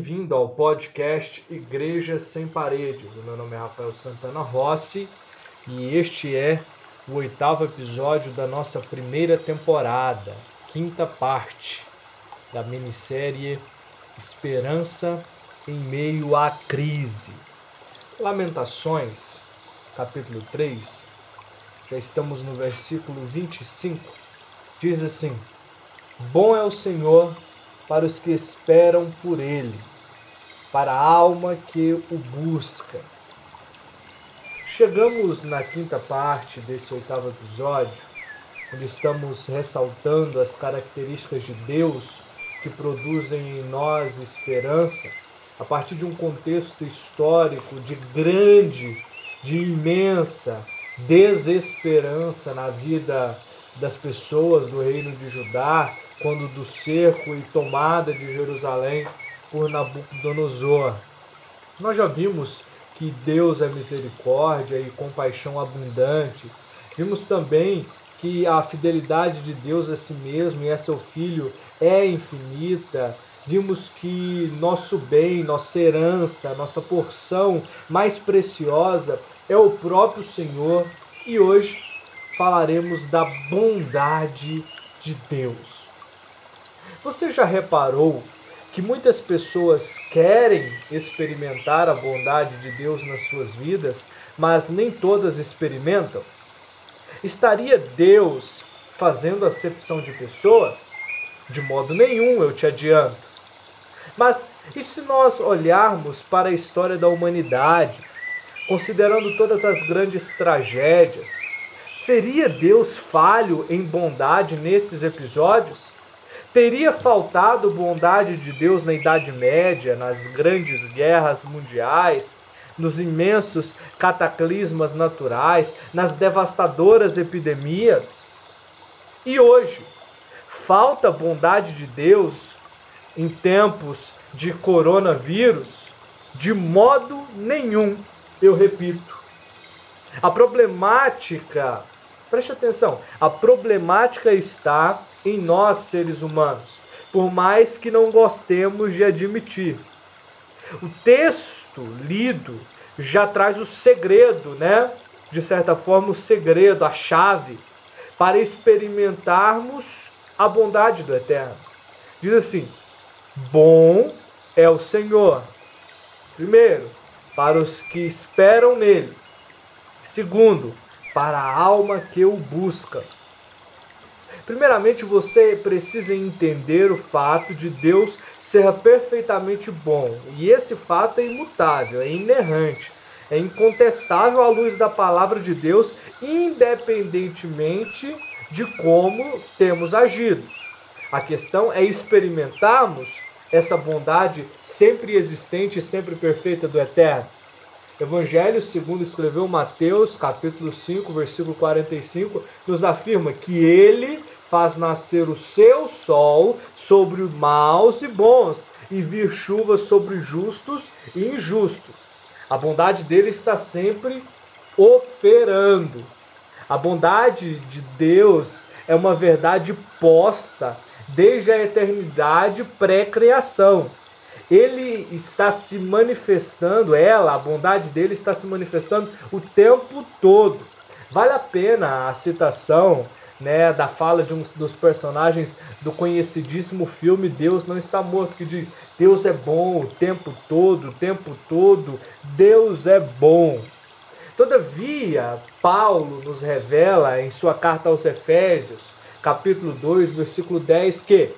bem-vindo ao podcast Igreja Sem Paredes. O meu nome é Rafael Santana Rossi e este é o oitavo episódio da nossa primeira temporada, quinta parte da minissérie Esperança em Meio à Crise. Lamentações, capítulo 3, já estamos no versículo 25, diz assim: Bom é o Senhor para os que esperam por Ele, para a alma que o busca. Chegamos na quinta parte desse oitavo episódio, onde estamos ressaltando as características de Deus que produzem em nós esperança, a partir de um contexto histórico de grande, de imensa desesperança na vida das pessoas do reino de Judá, quando do cerco e tomada de Jerusalém por Nabucodonosor. Nós já vimos que Deus é misericórdia e compaixão abundantes. Vimos também que a fidelidade de Deus a si mesmo e a seu Filho é infinita. Vimos que nosso bem, nossa herança, nossa porção mais preciosa é o próprio Senhor. E hoje falaremos da bondade de Deus. Você já reparou que muitas pessoas querem experimentar a bondade de Deus nas suas vidas, mas nem todas experimentam? Estaria Deus fazendo acepção de pessoas? De modo nenhum, eu te adianto. Mas e se nós olharmos para a história da humanidade, considerando todas as grandes tragédias, seria Deus falho em bondade nesses episódios? Teria faltado bondade de Deus na Idade Média, nas grandes guerras mundiais, nos imensos cataclismas naturais, nas devastadoras epidemias? E hoje, falta bondade de Deus em tempos de coronavírus? De modo nenhum, eu repito. A problemática, preste atenção, a problemática está em nós, seres humanos, por mais que não gostemos de admitir. O texto lido já traz o segredo, né? De certa forma, o segredo, a chave para experimentarmos a bondade do Eterno. Diz assim: Bom é o Senhor. Primeiro, para os que esperam nele. Segundo, para a alma que o busca. Primeiramente, você precisa entender o fato de Deus ser perfeitamente bom. E esse fato é imutável, é inerrante, é incontestável à luz da palavra de Deus, independentemente de como temos agido. A questão é experimentarmos essa bondade sempre existente e sempre perfeita do Eterno. Evangelho segundo escreveu Mateus, capítulo 5, versículo 45, nos afirma que ele faz nascer o seu sol sobre maus e bons, e vir chuva sobre justos e injustos. A bondade dele está sempre operando. A bondade de Deus é uma verdade posta desde a eternidade pré-criação. Ele está se manifestando, ela, a bondade dele está se manifestando o tempo todo. Vale a pena a citação né, da fala de um dos personagens do conhecidíssimo filme Deus Não Está Morto, que diz: Deus é bom o tempo todo, o tempo todo, Deus é bom. Todavia, Paulo nos revela em sua carta aos Efésios, capítulo 2, versículo 10, que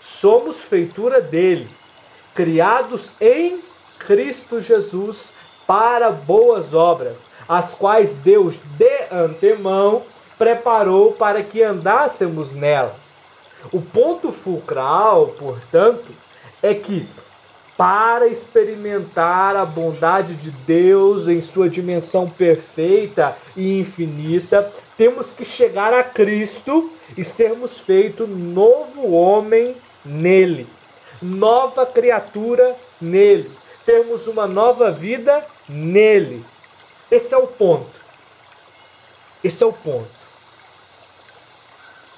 somos feitura dele, criados em Cristo Jesus para boas obras, as quais Deus de antemão preparou para que andássemos nela. O ponto fulcral, portanto, é que para experimentar a bondade de Deus em sua dimensão perfeita e infinita, temos que chegar a Cristo e sermos feito novo homem nele, nova criatura nele, termos uma nova vida nele. Esse é o ponto. Esse é o ponto.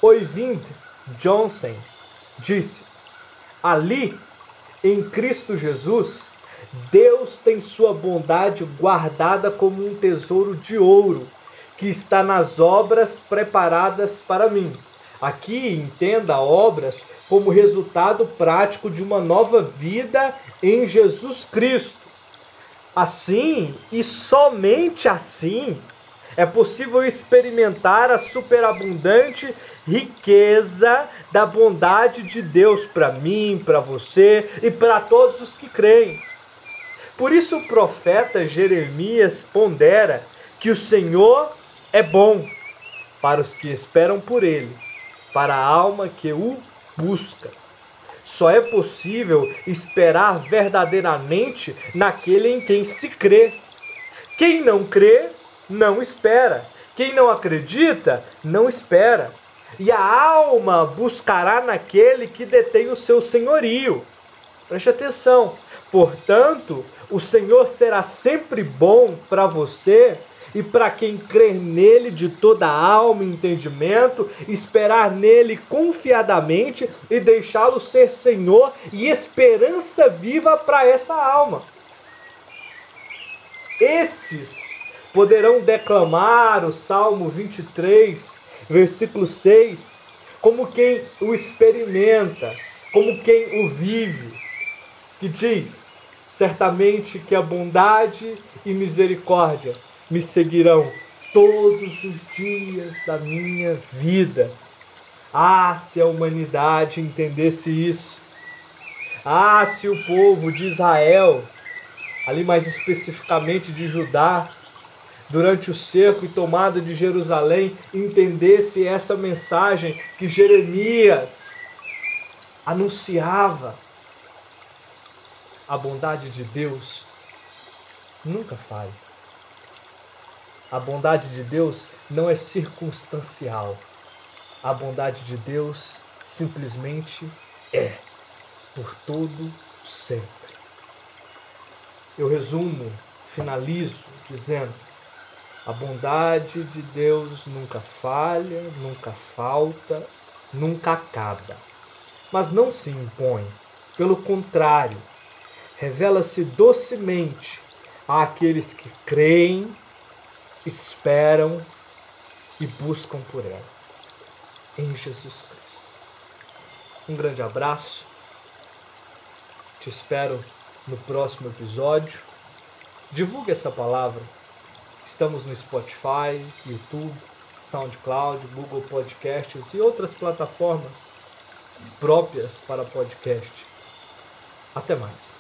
Oivind Johnson disse: Ali em Cristo Jesus, Deus tem sua bondade guardada como um tesouro de ouro que está nas obras preparadas para mim. Aqui entenda obras como resultado prático de uma nova vida em Jesus Cristo. Assim e somente assim é possível experimentar a superabundante riqueza da bondade de Deus para mim, para você e para todos os que creem. Por isso o profeta Jeremias pondera que o Senhor é bom para os que esperam por ele, para a alma que o busca. Só é possível esperar verdadeiramente naquele em quem se crê. Quem não crê, não espera. Quem não acredita, não espera. E a alma buscará naquele que detém o seu senhorio. Preste atenção. Portanto, o Senhor será sempre bom para você e para quem crer nele de toda alma e entendimento, esperar nele confiadamente e deixá-lo ser Senhor e esperança viva para essa alma. Esses poderão declamar o Salmo 23, versículo 6, como quem o experimenta, como quem o vive, que diz: certamente que a bondade e misericórdia me seguirão todos os dias da minha vida. Ah, se a humanidade entendesse isso. Ah, se o povo de Israel, ali mais especificamente de Judá, durante o cerco e tomada de Jerusalém, entendesse essa mensagem que Jeremias anunciava. A bondade de Deus nunca falha. A bondade de Deus não é circunstancial. A bondade de Deus simplesmente é, por todo sempre. Eu resumo, finalizo dizendo: a bondade de Deus nunca falha, nunca falta, nunca acaba. Mas não se impõe. Pelo contrário, revela-se docemente àqueles que creem esperam e buscam por ela. Em Jesus Cristo. Um grande abraço. Te espero no próximo episódio. Divulgue essa palavra. Estamos no Spotify, YouTube, SoundCloud, Google Podcasts e outras plataformas próprias para podcast. Até mais.